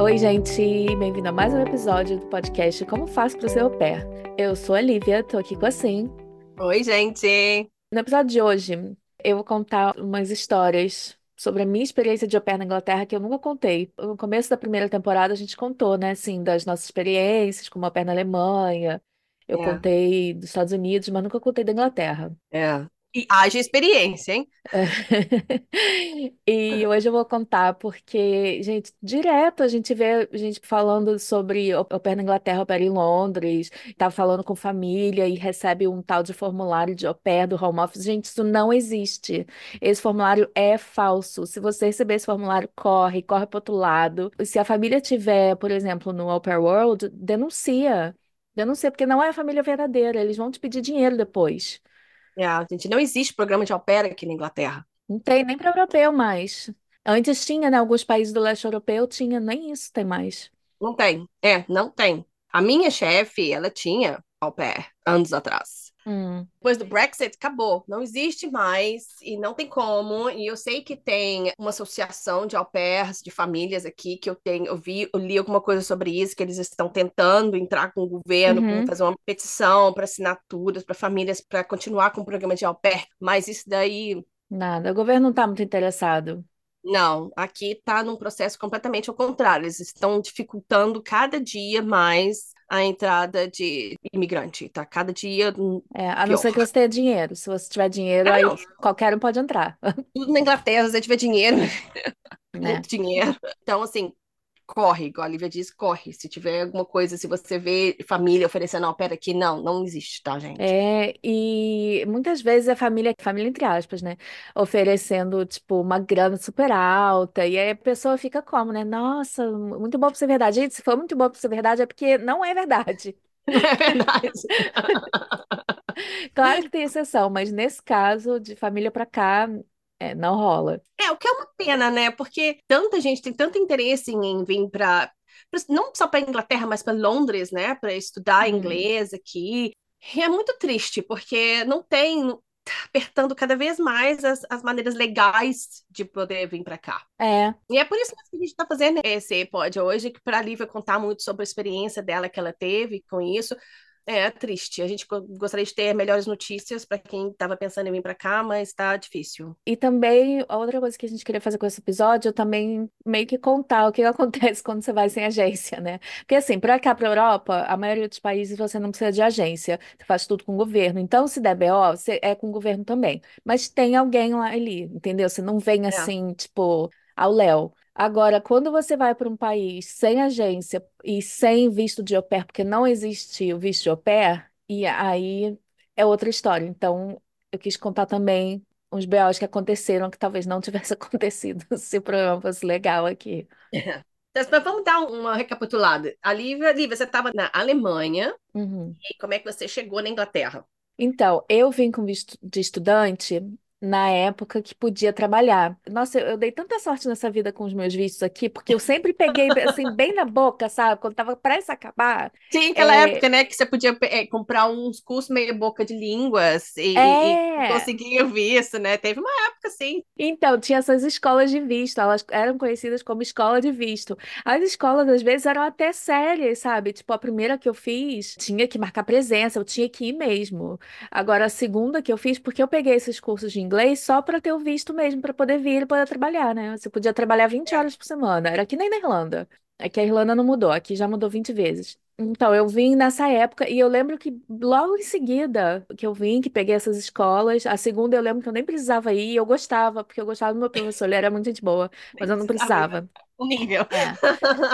Oi, gente, bem-vindo a mais um episódio do podcast Como Faço para Ser Au Pair. Eu sou a Lívia, tô aqui com a Sim. Oi, gente! No episódio de hoje, eu vou contar umas histórias sobre a minha experiência de au pair na Inglaterra que eu nunca contei. No começo da primeira temporada, a gente contou, né, assim, das nossas experiências como au pair na Alemanha. Eu É, contei dos Estados Unidos, mas nunca contei da Inglaterra. é. E haja experiência, hein? E hoje eu vou contar porque, gente, direto a gente vê gente falando sobre pair na Inglaterra, pair em Londres, tá falando com família e recebe um tal de formulário de pair do home office. Gente, isso não existe. Esse formulário é falso. Se você receber esse formulário, corre, corre para outro lado. Se a família tiver, por exemplo, no Pair World, denuncia. Denuncia, porque não é a família verdadeira. Eles vão te pedir dinheiro depois. É, gente, não existe programa de au pair aqui na Inglaterra. Não tem nem para europeu mais. Antes tinha, né? Alguns países do leste europeu tinha, nem isso tem mais. Não tem. É, não tem. A minha chefe, ela tinha au pair anos atrás. Hum, Depois do Brexit, acabou. Não existe mais e não tem como. E eu sei que tem uma associação de au pairs, de famílias aqui, que eu tenho, eu vi, eu li alguma coisa sobre isso, que eles estão tentando entrar com o governo, uhum, fazer uma petição para assinaturas, para famílias, para continuar com o programa de au pair. Mas isso daí nada. O governo não está muito interessado. Não, aqui está num processo completamente ao contrário. Eles estão dificultando cada dia mais a entrada de imigrante. Tá cada dia É, a não ser que pior. você tenha dinheiro. Se você tiver dinheiro, Ah, aí não, qualquer um pode entrar, tudo na Inglaterra, se você tiver dinheiro, né? muito dinheiro. Então, assim, corre, igual a Lívia disse, corre. Se tiver alguma coisa, se você vê família oferecendo au pair aqui, não, não existe, tá, gente? É, e muitas vezes a família, família entre aspas, né? Oferecendo, tipo, uma grana super alta. E aí a pessoa fica como, né? Nossa, muito bom pra ser verdade. Gente, se for muito bom pra ser verdade, é porque não é verdade. Não é verdade? Claro que tem exceção, mas nesse caso, de família pra cá, é, não rola. É, o que é uma pena, né? Porque tanta gente tem tanto interesse em, em vir para não só para Inglaterra, mas para Londres, né? Para estudar Hum, inglês aqui. E é muito triste, porque não tem tá apertando cada vez mais as, as maneiras legais de poder vir para cá. é. E é por isso que a gente está fazendo esse pod hoje, para a Lívia contar muito sobre a experiência dela que ela teve com isso. É triste. A gente go- gostaria de ter melhores notícias para quem estava pensando em vir para cá, mas está difícil. E também, a outra coisa que a gente queria fazer com esse episódio, também meio que contar o que acontece quando você vai sem agência, né? Porque assim, para cá, para Europa, a maioria dos países você não precisa de agência, você faz tudo com o governo. Então, se der BO, você é com o governo também. Mas tem alguém lá ali, entendeu? Você não vem É. assim, tipo, ao léu. Agora, quando você vai para um país sem agência e sem visto de au pair, porque não existe o visto de au pair, e aí é outra história. Então, eu quis contar também uns BOs que aconteceram que talvez não tivesse acontecido se o programa fosse legal aqui. Então, mas vamos dar uma recapitulada. A Lívia, Lívia, você estava na Alemanha, Uhum. e como é que você chegou na Inglaterra? Então, eu vim com visto de estudante na época que podia trabalhar. Nossa, eu, eu dei tanta sorte nessa vida com os meus vistos aqui, porque eu sempre peguei assim bem na boca, sabe? Quando tava prestes a acabar. Sim, aquela É, época, né, que você podia é, comprar uns cursos meia boca de línguas e, é. conseguir o visto, né? Teve uma época assim. Então, tinha essas escolas de visto, elas eram conhecidas como escola de visto. As escolas, às vezes, eram até sérias, sabe? Tipo, a primeira que eu fiz, tinha que marcar presença, eu tinha que ir mesmo. Agora, a segunda que eu fiz, porque eu peguei esses cursos de inglês só para ter o visto mesmo, para poder vir e poder trabalhar, né? Você podia trabalhar vinte É. horas por semana, era que nem na Irlanda. Aqui a Irlanda não mudou, aqui já mudou 20 vezes. Então, eu vim nessa época e eu lembro que logo em seguida que eu vim, que peguei essas escolas, a segunda eu lembro que eu nem precisava ir, eu gostava, porque eu gostava do meu professor, ele era muito gente boa, mas eu não precisava. o nível. É,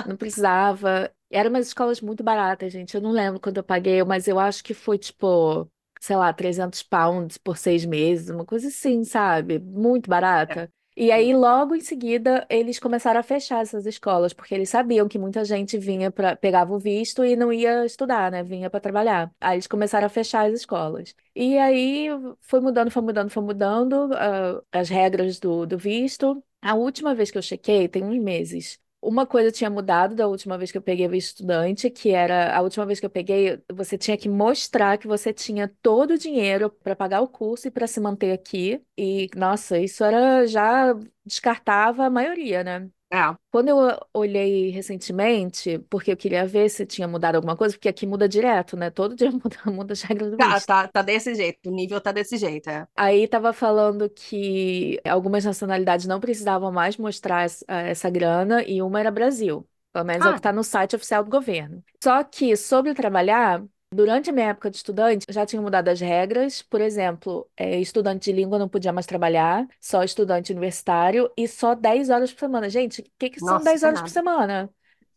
não precisava. Eram umas escolas muito baratas, gente. Eu não lembro quando eu paguei, mas eu acho que foi tipo, sei lá, 300 pounds por seis meses, uma coisa assim, sabe? Muito É. barata. E aí, logo em seguida, eles começaram a fechar essas escolas, porque eles sabiam que muita gente vinha para pegava o visto e não ia estudar, né? Vinha para trabalhar. Aí eles começaram a fechar as escolas. E aí foi mudando, foi mudando, foi mudando, ah, as regras do, do visto. A última vez que eu chequei, tem uns meses. Uma coisa tinha mudado da última vez que eu peguei visto estudante, que era a última vez que eu peguei, você tinha que mostrar que você tinha todo o dinheiro para pagar o curso e para se manter aqui. E, nossa, isso era já descartava a maioria, né? É. Quando eu olhei recentemente, porque eu queria ver se tinha mudado alguma coisa, porque aqui muda direto, né? Todo dia muda, muda as regras do Tá, visto. tá, tá desse jeito, o nível tá desse jeito, é. Aí tava falando que algumas nacionalidades não precisavam mais mostrar essa, essa grana e uma era Brasil. Pelo menos é o que Ah, está no site oficial do governo. Só que sobre trabalhar, durante a minha época de estudante, já tinham mudado as regras. Por exemplo, é, estudante de língua não podia mais trabalhar, só estudante universitário e só 10 horas por semana. Gente, o que que são nossa, 10 isso é horas por nada. semana?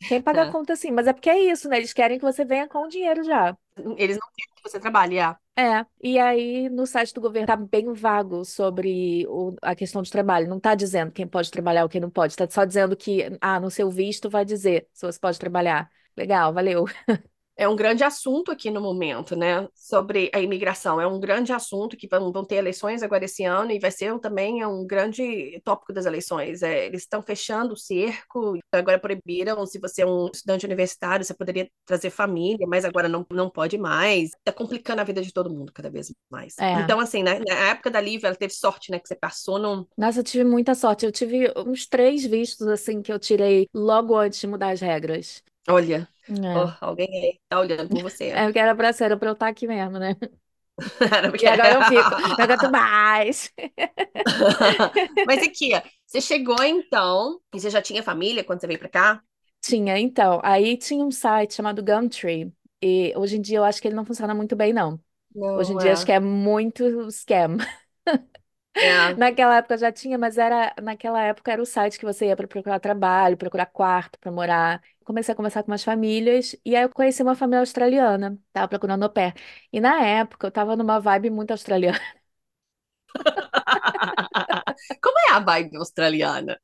Quem paga a É. conta assim? Mas é porque é isso, né? Eles querem que você venha com o dinheiro já. Eles não querem que você trabalhe, é. É, e aí no site do governo tá bem vago sobre o- a questão de trabalho. Não tá dizendo quem pode trabalhar ou quem não pode. Tá só dizendo que, ah, no seu visto vai dizer se você pode trabalhar. Legal, valeu. É um grande assunto aqui no momento, né? Sobre a imigração. É um grande assunto que vão, vão ter eleições agora esse ano e vai ser também é um grande tópico das eleições. É, eles estão fechando o cerco, agora proibiram, se você é um estudante universitário, você poderia trazer família, mas agora não, não pode mais. Tá complicando a vida de todo mundo cada vez mais. É. Então, assim, né, na época da Lívia, ela teve sorte, né? Que você passou num. Nossa, eu tive muita sorte. Eu tive uns três vistos assim que eu tirei logo antes de mudar as regras. Olha, Ó, alguém aí tá olhando por você. é porque era pra ser, era pra eu estar aqui mesmo, né? Era E porque- agora eu fico, não aguento mais. Mas aqui, ó, você chegou então, e você já tinha família quando você veio pra cá? Tinha, então. Aí tinha um site chamado Gumtree. E hoje em dia eu acho que ele não funciona muito bem, não. Hoje em Não, dia acho é. que é muito scam. É. Naquela época já tinha, mas era naquela época era o site que você ia para procurar trabalho, procurar quarto para morar. Comecei a conversar com umas famílias e aí eu conheci uma família australiana. Tava procurando au pair. E na época eu tava numa vibe muito australiana. Como é a vibe australiana?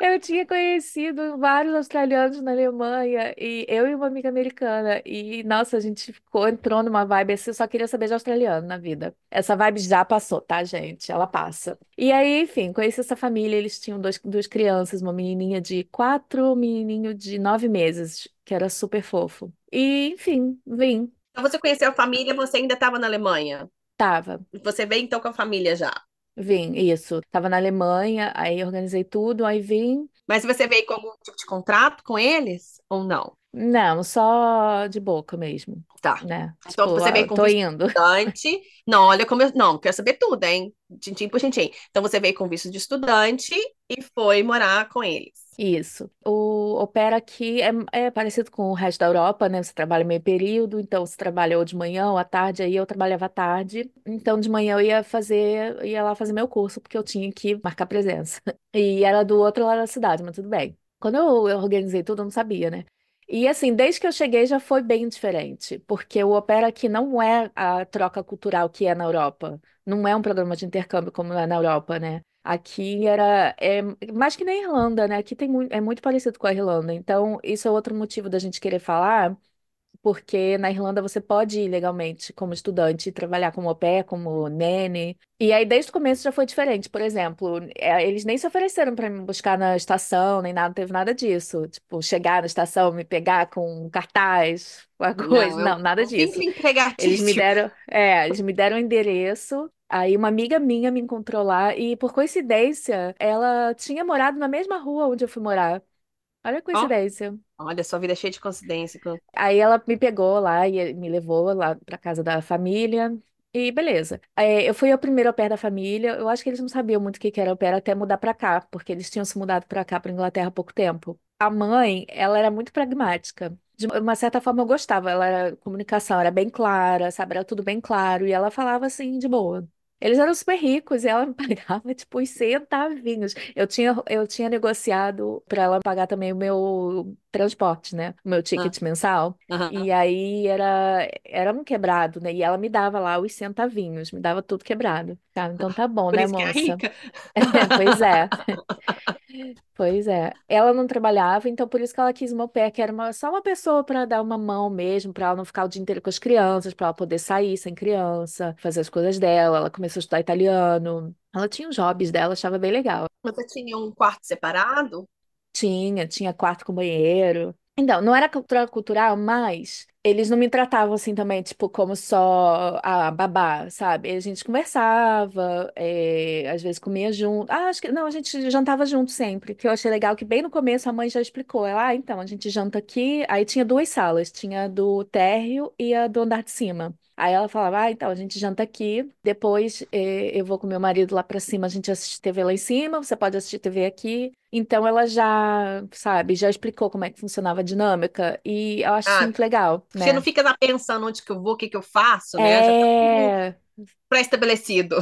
Eu tinha conhecido vários australianos na Alemanha e eu e uma amiga americana. E nossa, a gente ficou, entrou numa vibe assim, eu só queria saber de australiano na vida. Essa vibe já passou, tá, gente? Ela passa. E aí, enfim, conheci essa família. Eles tinham dois, duas crianças, uma menininha de quatro, um menininho de nove meses, que era super fofo. E, enfim, vim. Então você conheceu a família, você ainda estava na Alemanha. Tava, Você veio então com a família já. Vim, isso. Tava na Alemanha, aí organizei tudo, aí vim. Mas você veio com algum tipo de contrato com eles ou não? Não, só de boca mesmo, Tá. né? Então Tipo, você veio ah, com visto de estudante. Não, olha como eu. Não, quero saber tudo, hein? Tintim por tintim. Então você veio com visto de estudante e foi morar com eles. Isso. O Opera aqui é, é parecido com o resto da Europa, né? Você trabalha meio período, então você trabalha ou de manhã ou à tarde, aí eu trabalhava à tarde. Então de manhã eu ia fazer, ia lá fazer meu curso, porque eu tinha que marcar presença. E era do outro lado da cidade, mas tudo bem. Quando eu, eu organizei tudo, eu não sabia, né? E assim, desde que eu cheguei já foi bem diferente, porque o Opera aqui não é a troca cultural que é na Europa. Não é um programa de intercâmbio como é na Europa, né? Aqui era é, mais que na Irlanda, né? Aqui tem muito, é muito parecido com a Irlanda. Então, isso é outro motivo da gente querer falar, porque na Irlanda você pode ir legalmente como estudante, trabalhar como au pair, como nene. E aí, desde o começo já foi diferente. Por exemplo, é, eles nem se ofereceram para me buscar na estação, nem nada, não teve nada disso. Tipo, chegar na estação, me pegar com um cartaz, uma coisa. Não, Não, eu nada disso. simples Eles me deram, é, eles me deram o endereço. Aí uma amiga minha me encontrou lá e, por coincidência, ela tinha morado na mesma rua onde eu fui morar. Olha a Ó, coincidência. olha, sua vida é cheia de coincidência. Aí ela me pegou lá e me levou lá pra casa da família. E beleza. É, eu fui a primeira au pair da família. Eu acho que eles não sabiam muito o que que era au pair até mudar pra cá, porque eles tinham se mudado pra cá, pra Inglaterra, há pouco tempo. A mãe, ela era muito pragmática. De uma certa forma, eu gostava. Ela era comunicação, era bem clara, sabe? Era tudo bem claro. E ela falava assim, de boa. Eles eram super ricos e ela me pagava, tipo, os centavinhos. Eu tinha, eu tinha negociado para ela pagar também o meu transporte, né? O meu Ah, ticket mensal. E aí era, era um quebrado, né? E ela me dava lá os centavinhos, me dava tudo quebrado. Tá, então tá bom, Por né, é moça? rica. Pois é. Pois é. Ela não trabalhava, então por isso que ela quis uma pair, que era uma- só uma pessoa para dar uma mão mesmo, para ela não ficar o dia inteiro com as crianças, para ela poder sair sem criança, fazer as coisas dela. Ela começou a estudar italiano. Ela tinha os hobbies dela, achava bem legal. Você tinha um quarto separado? Tinha, tinha quarto com banheiro. Então, não era cultura cultural, mas eles não me tratavam assim também, tipo, como só a babá, sabe? A gente conversava, é, às vezes comia junto. Ah, acho que não, a gente jantava junto sempre, que eu achei legal que bem no começo a mãe já explicou. Ela, ah, então, a gente janta aqui. Aí tinha duas salas, tinha a do térreo e a do andar de cima. Aí ela falava, ah, então a gente janta aqui, depois eh, eu vou com meu marido lá pra cima, a gente assiste TV lá em cima, você pode assistir TV aqui. Então ela já, sabe, já explicou como é que funcionava a dinâmica e eu acho Ah, muito legal, você não né? fica lá pensando onde que eu vou, o que que eu faço, né? Já tá tudo É, pré-estabelecido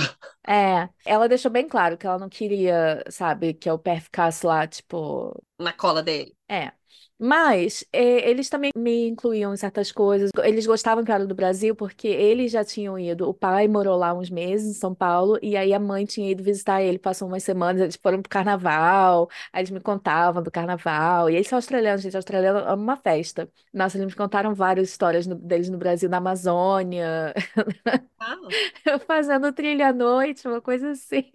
é, ela deixou bem claro que ela não queria, sabe, que o pé ficasse lá, tipo, na cola dele. É. Mas é, eles também me incluíam em certas coisas. Eles gostavam que eu era do Brasil porque eles já tinham ido. O pai morou lá uns meses em São Paulo e aí a mãe tinha ido visitar ele. Passou umas semanas, eles foram pro carnaval. Aí eles me contavam do carnaval. E eles são australianos, gente. Australiano ama uma festa. Nossa, eles me contaram várias histórias no- deles no Brasil, na Amazônia, Ah, fazendo trilha à noite, uma coisa assim.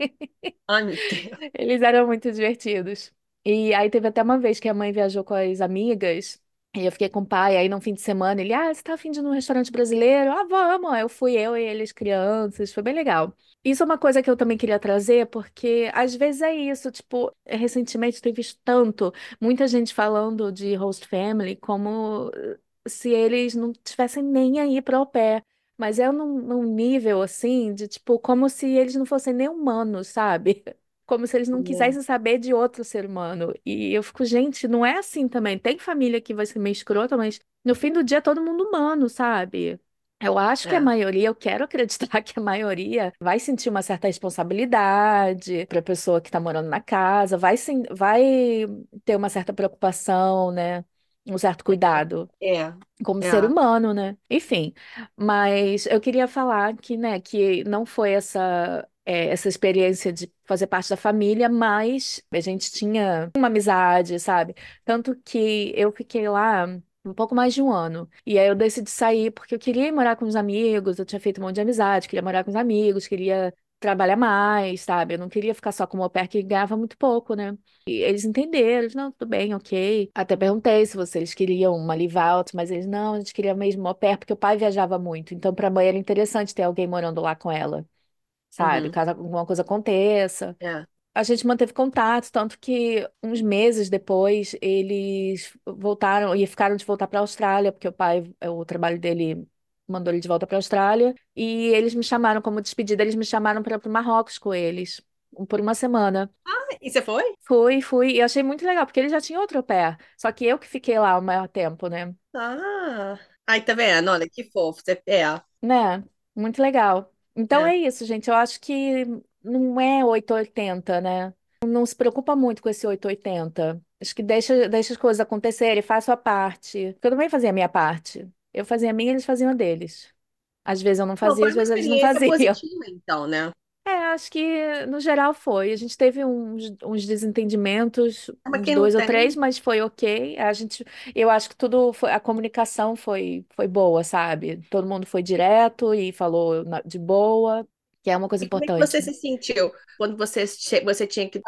ai, meu Deus. Eles eram muito divertidos. E aí teve até uma vez que a mãe viajou com as amigas, e eu fiquei com o pai, aí no fim de semana ele, ah, você tá afim de ir num restaurante brasileiro? Ah, vamos! Aí eu fui eu e eles, crianças, foi bem legal. Isso é uma coisa que eu também queria trazer, porque às vezes é isso, tipo, recentemente tenho visto tanto, muita gente falando de host family como eh, se eles não tivessem nem aí para au pair. Mas é num, num nível assim, de tipo, como se eles não fossem nem humanos, sabe? Como se eles não É, quisessem saber de outro ser humano. E eu fico, gente, não é assim também. Tem família que vai ser meio escrota, mas no fim do dia é todo mundo humano, sabe? Eu acho que a é, maioria, eu quero acreditar que a maioria vai sentir uma certa responsabilidade para a pessoa que está morando na casa, vai, sim, vai ter uma certa preocupação, né? Um certo cuidado é, como ser é. humano, né? Enfim, mas eu queria falar que, né, que não foi essa é, essa experiência de fazer parte da família, mas a gente tinha uma amizade, sabe? Tanto que eu fiquei lá um pouco mais de um ano. E aí eu decidi sair porque eu queria ir morar com os amigos, eu tinha feito um monte de amizade, queria morar com os amigos, queria trabalhar mais, sabe? Eu não queria ficar só com o au pair que ganhava muito pouco, né? E eles entenderam, eles, não, tudo bem, ok. Até perguntei se vocês queriam uma leave out, mas eles, não, a gente queria mesmo au pair, porque o pai viajava muito. Então, para a mãe era interessante ter alguém morando lá com ela, sabe? Uhum, Caso alguma coisa aconteça. é. A gente manteve contato, tanto que uns meses depois eles voltaram e ficaram de voltar para a Austrália, porque o pai, o trabalho dele mandou ele de volta para a Austrália. E eles me chamaram, como despedida, eles me chamaram para o Marrocos com eles, por uma semana. E você foi? Fui, fui, e achei muito legal, porque ele já tinha outro pair, só que eu que fiquei lá o maior tempo, né? Ah, aí tá vendo? Olha que fofo. Você, é, Né? Muito legal. Então é. é isso, gente. Eu acho que não é 880, né? Não se preocupa muito com esse 880. Acho que deixa, deixa as coisas acontecerem, faz a sua parte. Porque eu também fazia a minha parte. Eu fazia a minha, eles faziam a deles. Às vezes eu não Não, fazia, foi às uma vezes eles não experiência faziam. positiva, então, né? É, acho que no geral foi. A gente teve uns, uns desentendimentos, Mas uns quem não dois ou três, tem, mas foi ok. A gente, eu acho que tudo foi, a comunicação foi, foi boa, sabe? Todo mundo foi direto e falou na- de boa, que é uma coisa E como é que você importante. se sentiu quando você, che- você tinha que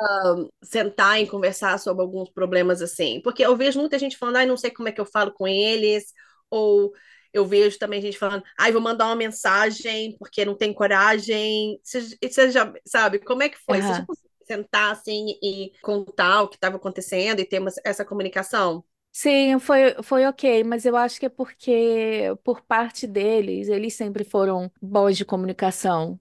sentar e conversar sobre alguns problemas assim? Porque eu vejo muita gente falando, ai, não sei como é que eu falo com eles, ou eu vejo também gente falando, ai, vou mandar uma mensagem porque não tem coragem. Você, você já sabe, como é que foi? Você já conseguiu sentar assim e contar o que estava acontecendo e ter uma- essa comunicação? Sim, foi, foi ok, mas eu acho que é porque, por parte deles, eles sempre foram bons de comunicação.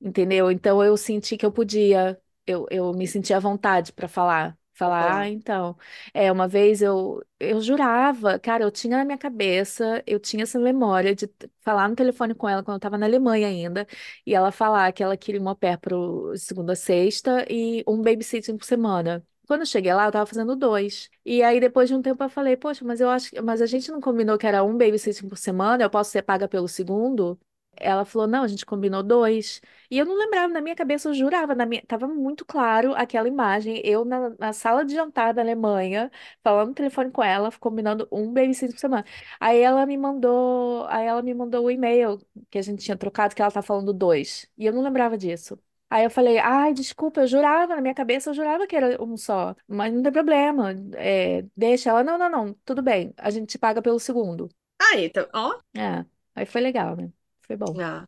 entendeu? Então eu senti que eu podia, eu, eu me senti à vontade para falar. Falar, ah, Aham. então. É, uma vez eu, eu jurava, cara, eu tinha na minha cabeça, eu tinha essa memória de t- falar no telefone com ela quando eu estava na Alemanha ainda, e ela falar que ela queria uma pé pro segunda a sexta e um babysitting por semana. Quando eu cheguei lá, eu tava fazendo dois. E aí, depois de um tempo, eu falei, poxa, mas eu acho que, mas a gente não combinou que era um babysitting por semana, eu posso ser paga pelo segundo? Ela falou, não, a gente combinou dois. E eu não lembrava, na minha cabeça eu jurava, na minha, tava muito claro aquela imagem, eu na, na sala de jantar da Alemanha, falando no telefone com ela, combinando um babysitter por semana. Aí ela me mandou, aí ela me mandou o e-mail que a gente tinha trocado, que ela tá falando dois. E eu não lembrava disso. Aí eu falei, ai, desculpa, eu jurava, na minha cabeça eu jurava que era um só, mas não tem problema, é, deixa ela, não, não, não, tudo bem, a gente te paga pelo segundo. Aí, então, ó. É, aí foi legal, né? Foi bom. Ah.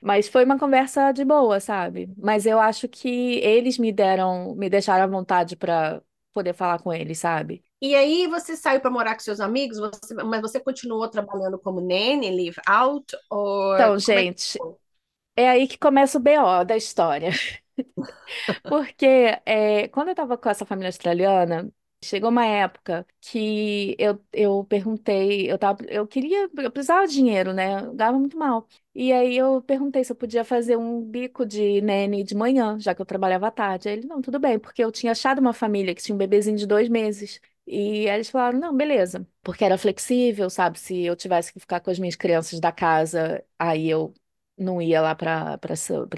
Mas foi uma conversa de boa, sabe? Mas eu acho que eles me deram, me deixaram à vontade para poder falar com eles, sabe? E aí você saiu para morar com seus amigos, você- mas você continuou trabalhando como nanny, live out, ou Então, é gente, foi? é aí que começa o BO da história. Porque é, quando eu tava com essa família australiana, chegou uma época que eu, eu perguntei, eu tava, eu queria, eu precisava de dinheiro, né? Eu dava muito mal. E aí eu perguntei se eu podia fazer um bico de nene de manhã, já que eu trabalhava à tarde. Aí ele, não, tudo bem, porque eu tinha achado uma família que tinha um bebezinho de dois meses. E aí eles falaram, não, beleza, porque era flexível, sabe? Se eu tivesse que ficar com as minhas crianças da casa, aí eu não ia lá para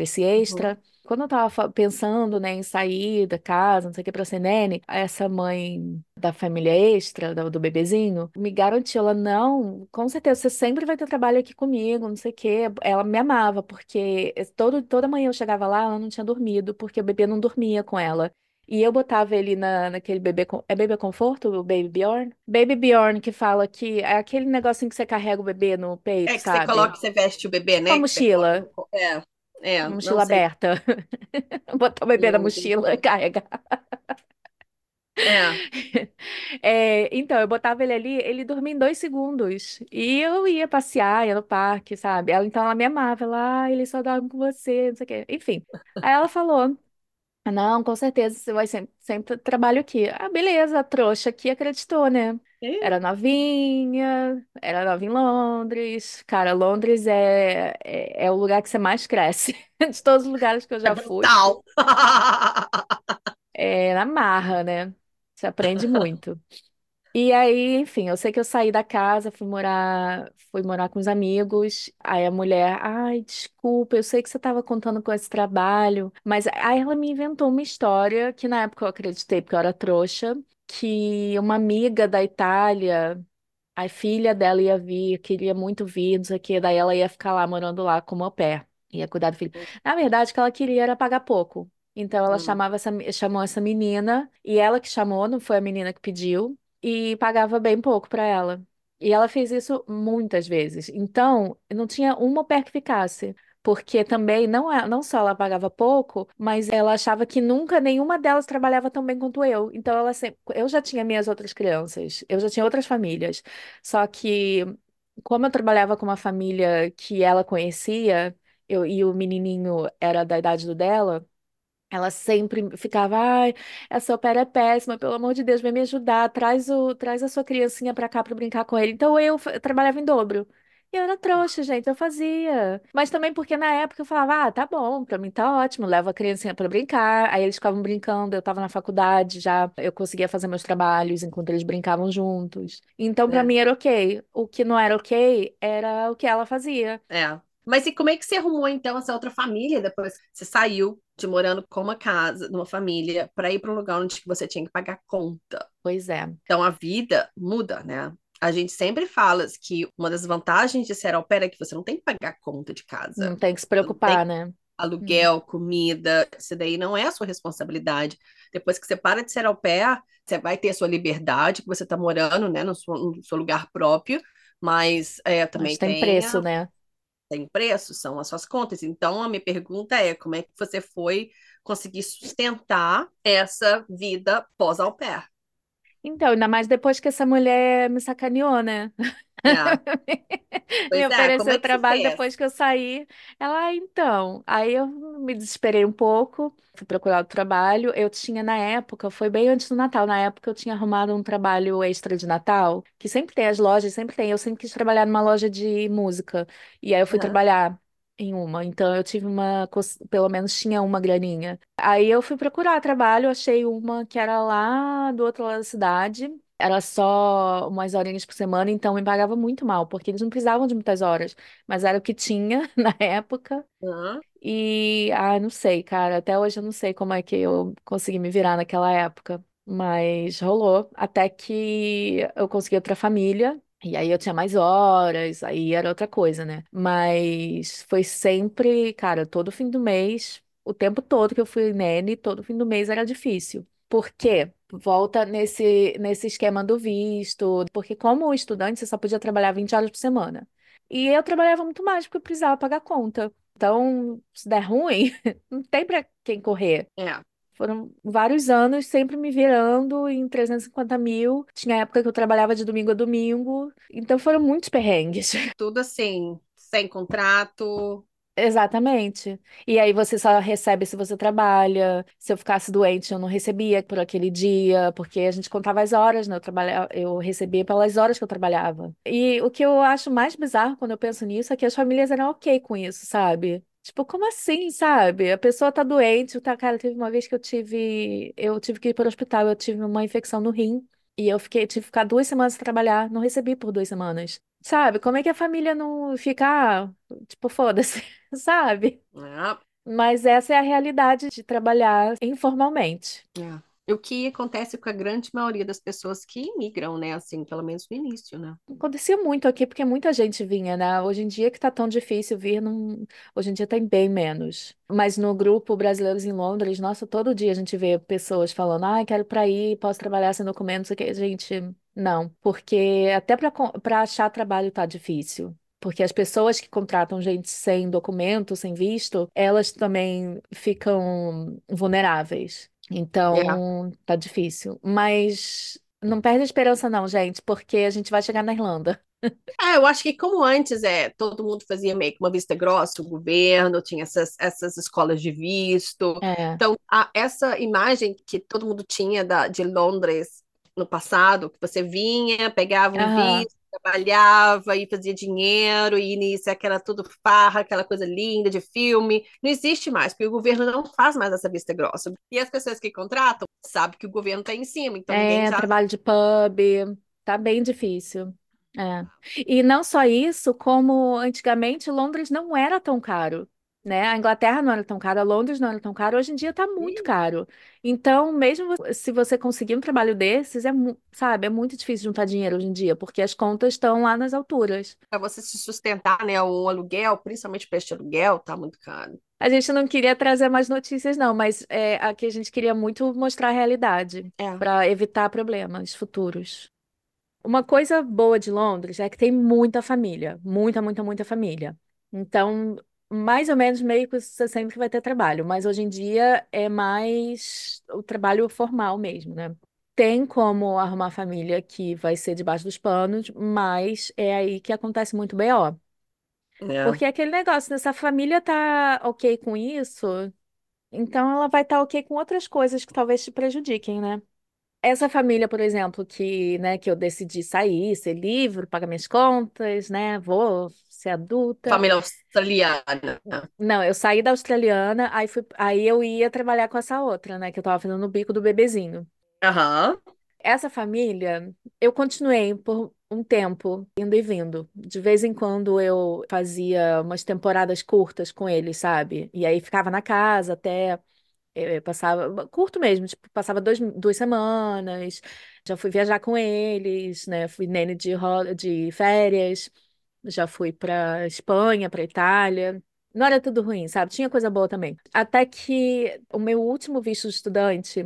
esse Uhum. extra. Quando eu tava pensando, né, em sair da casa, não sei o que, pra nene, essa mãe da família extra, do, do bebezinho, me garantiu, ela, não, com certeza, você sempre vai ter trabalho aqui comigo, não sei o que. Ela me amava, porque todo, toda manhã eu chegava lá, ela não tinha dormido, porque o bebê não dormia com ela. E eu botava ele na, naquele bebê, é bebê conforto, o Baby Bjorn? Baby Bjorn, que fala que é aquele negocinho que você carrega o bebê no peito, É que você sabe? coloca, você veste o bebê, Uma né? Você coloca mochila, no... É, é, mochila sei. aberta. Botar o bebê na mochila e também. carregar. É. É, então, eu botava ele ali, ele dormia em dois segundos. E eu ia passear, ia no parque, sabe? Ela, então, ela me amava. Ela, ah, ele só dorme com você, não sei o quê. Enfim. Aí ela falou: Não, com certeza, você vai sempre, sempre trabalho aqui. Ah, beleza, a trouxa aqui acreditou, né? Era novinha, era nova em Londres. Cara, Londres é, é, é o lugar que você mais cresce. De todos os lugares que eu É já fui. brutal. É na marra, né? Você aprende muito. E aí, enfim, eu sei que eu saí da casa, fui morar, fui morar com os amigos. Aí a mulher, ai, desculpa, eu sei que você estava contando com esse trabalho, mas aí ela me inventou uma história que na época eu acreditei, porque eu era trouxa, que uma amiga da Itália, a filha dela ia vir, queria muito vir, não sei o quê, daí ela ia ficar lá morando lá como au pair, ia cuidar do filho. Na verdade, o que ela queria era pagar pouco. Então ela Hum, chamava essa, chamou essa menina, e ela que chamou, não foi a menina que pediu, e pagava bem pouco para ela. E ela fez isso muitas vezes. Então, não tinha uma pair que ficasse. Porque também não, é- não só ela pagava pouco, mas ela achava que nunca nenhuma delas trabalhava tão bem quanto eu. Então ela sempre, eu já tinha minhas outras crianças, eu já tinha outras famílias. Só que como eu trabalhava com uma família que ela conhecia, eu, e o menininho era da idade do dela, ela sempre ficava, ai, essa opera é péssima, pelo amor de Deus, vem me ajudar, traz o, traz a sua criancinha pra cá pra brincar com ele. Então eu, fa- trabalhava em dobro. E eu era trouxa, gente, eu fazia. Mas também porque na época eu falava, ah, tá bom, pra mim tá ótimo, levo a criancinha pra brincar. Aí eles ficavam brincando, eu tava na faculdade já, eu conseguia fazer meus trabalhos enquanto eles brincavam juntos. Então pra é, mim era ok. O que não era ok era o que ela fazia. é. Mas e como é que você arrumou então essa outra família depois você saiu de morando com uma casa, numa família, para ir para um lugar onde você tinha que pagar conta? Pois é, Então a vida muda, né? A gente sempre fala que uma das vantagens de ser au pair é que você não tem que pagar conta de casa. não tem que se tem preocupar, né? Hum. aluguel, comida, isso daí não é a sua responsabilidade. Depois que você para de ser au pair, você vai ter a sua liberdade, que você está morando, né, no seu, no seu lugar próprio, mas é, Mas também tem tem, preço, a- né? Tem preço, são as suas contas. Então, a minha pergunta é, como é que você foi conseguir sustentar essa vida pós-au pair? Então, ainda mais depois que essa mulher me sacaneou, né? Me é, ofereceu é trabalho depois que eu saí. Ela, ah, então. Aí eu me desesperei um pouco, fui procurar o trabalho. Eu tinha, na época, foi bem antes do Natal, na época eu tinha arrumado um trabalho extra de Natal, que sempre tem as lojas, sempre tem. Eu sempre quis trabalhar numa loja de música. E aí eu fui Aham, trabalhar. Em uma, então eu tive uma, pelo menos tinha uma graninha. Aí eu fui procurar trabalho, achei uma que era lá do outro lado da cidade, era só umas horinhas por semana, então me pagava muito mal, porque eles não precisavam de muitas horas, mas era o que tinha na época. E, ah, não sei, cara, até hoje eu não sei como é que eu consegui me virar naquela época, mas rolou, até que eu consegui outra família. E aí eu tinha mais horas, aí era outra coisa, né? Mas foi sempre, cara, todo fim do mês, o tempo todo que eu fui nene, todo fim do mês era difícil. Por quê? Volta nesse, nesse esquema do visto, porque como estudante você só podia trabalhar 20 horas por semana. E eu trabalhava muito mais porque eu precisava pagar conta. Então, se der ruim, não tem para quem correr. É. Foram vários anos sempre me virando em 350 mil. Tinha época que eu trabalhava de domingo a domingo. Então foram muitos perrengues. Tudo assim, sem contrato, Exatamente. E aí você só recebe se você trabalha. Se eu ficasse doente, eu não recebia por aquele dia, porque a gente contava as horas, né? Eu trabalhava, eu recebia pelas horas que eu trabalhava. E o que eu acho mais bizarro quando eu penso nisso é que as famílias eram ok com isso, sabe? Tipo, como assim, sabe? A pessoa tá doente, tá, cara, teve uma vez que eu tive, eu tive que ir para o hospital, eu tive uma infecção no rim. E eu fiquei, tive que ficar duas semanas sem trabalhar, não recebi por duas semanas. Sabe? Como é que a família não fica, ah, tipo, foda-se, sabe? É, Mas essa é a realidade de trabalhar informalmente. é. O que acontece com a grande maioria das pessoas que imigram, né? Assim, pelo menos no início, né? Acontecia muito aqui, porque muita gente vinha, né? Hoje em dia que tá tão difícil vir, não... hoje em dia tem bem menos. Mas no grupo Brasileiros em Londres, nossa, todo dia a gente vê pessoas falando, ah, quero para ir, posso trabalhar sem documentos, aqui. Gente, não, porque até para para achar trabalho tá difícil. Porque as pessoas que contratam gente sem documento, sem visto, elas também ficam vulneráveis. É. Então, tá difícil. Mas não perde a esperança, não, gente, porque a gente vai chegar na Irlanda. É, eu acho que como antes é, todo mundo fazia meio que uma vista grossa, o governo tinha essas, essas escolas de visto. É. Então, a- essa imagem que todo mundo tinha da, de Londres no passado, que você vinha, pegava um Aham. visto, trabalhava e fazia dinheiro, e início aquela tudo farra, aquela coisa linda de filme, não existe mais, porque o governo não faz mais essa vista grossa. E as pessoas que contratam sabem que o governo está em cima, então ninguém É, já trabalho de pub, tá bem difícil. É. E não só isso, como antigamente Londres não era tão caro, né? A Inglaterra não era tão cara, Londres não era tão caro, hoje em dia tá muito sabe. caro. Então, mesmo vo- se você conseguir um trabalho desses, é, mu- sabe, é muito difícil juntar dinheiro hoje em dia, porque as contas estão lá nas alturas. para você se sustentar, né? Um aluguel, principalmente para este aluguel, tá muito caro. A gente não queria trazer mais notícias, não, mas é, aqui a gente queria muito mostrar a realidade, É, para evitar problemas futuros. Uma coisa boa de Londres é que tem muita família, muita, muita, muita família. Então, mais ou menos meio que você sempre vai ter trabalho, mas hoje em dia é mais o trabalho formal mesmo, né? Tem como arrumar família que vai ser debaixo dos panos, mas é aí que acontece muito BO. é. Porque é aquele negócio, né? Se a família tá ok com isso, então ela vai estar ok com outras coisas que talvez te prejudiquem, né? Essa família, por exemplo, que, né, que eu decidi sair, ser livre, pagar minhas contas, né, vou ser adulta. Família australiana. Não, eu saí da australiana, aí fui, aí eu ia trabalhar com essa outra, né, que eu tava fazendo o bico do bebezinho. Aham. Essa família, eu continuei por um tempo indo e vindo. De vez em quando eu fazia umas temporadas curtas com eles, sabe? E aí ficava na casa até Eu passava, curto mesmo, tipo, passava dois, duas semanas, já fui viajar com eles, né? Fui nene de, de férias, já fui pra Espanha, pra Itália. Não era tudo ruim, sabe? Tinha coisa boa também. Até que o meu último visto de estudante,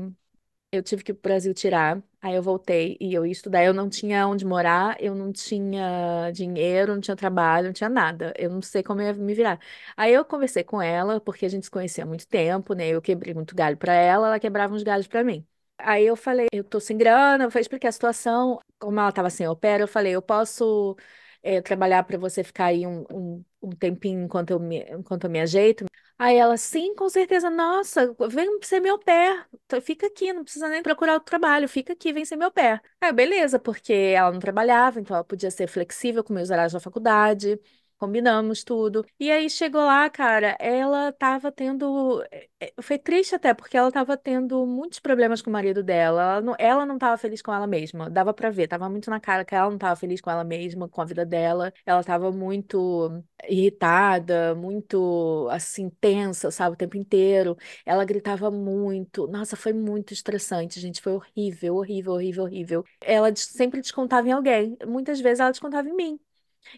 eu tive que ir pro Brasil tirar. Aí eu voltei e eu ia estudar. Eu não tinha onde morar, eu não tinha dinheiro, não tinha trabalho, não tinha nada. Eu não sei como eu ia me virar. Aí eu conversei com ela, porque a gente se conhecia há muito tempo, né? Eu quebrei muito galho pra ela, ela quebrava uns galhos pra mim. Aí eu falei, eu tô sem grana, eu expliquei a situação, como ela tava sem pair, eu falei, eu posso eh, trabalhar pra você ficar aí um, um, um tempinho enquanto eu me, enquanto eu me ajeito. Aí ela, sim, com certeza. Nossa, vem ser meu pé. Fica aqui, não precisa nem procurar outro trabalho. Fica aqui, vem ser meu pé. Aí, beleza, porque ela não trabalhava, então ela podia ser flexível com meus horários da faculdade. Combinamos tudo. E aí chegou lá, cara, ela tava tendo. eh, eh, Foi triste até, porque ela tava tendo muitos problemas com o marido dela. Ela não, ela não tava feliz com ela mesma. Dava pra ver, tava muito na cara que ela não tava feliz com ela mesma, com a vida dela. Ela tava muito irritada, muito assim, tensa, sabe, o tempo inteiro. Ela gritava muito. Nossa, foi muito estressante, gente. Foi horrível, horrível, horrível, horrível. Ela sempre descontava em alguém. Muitas vezes ela descontava em mim.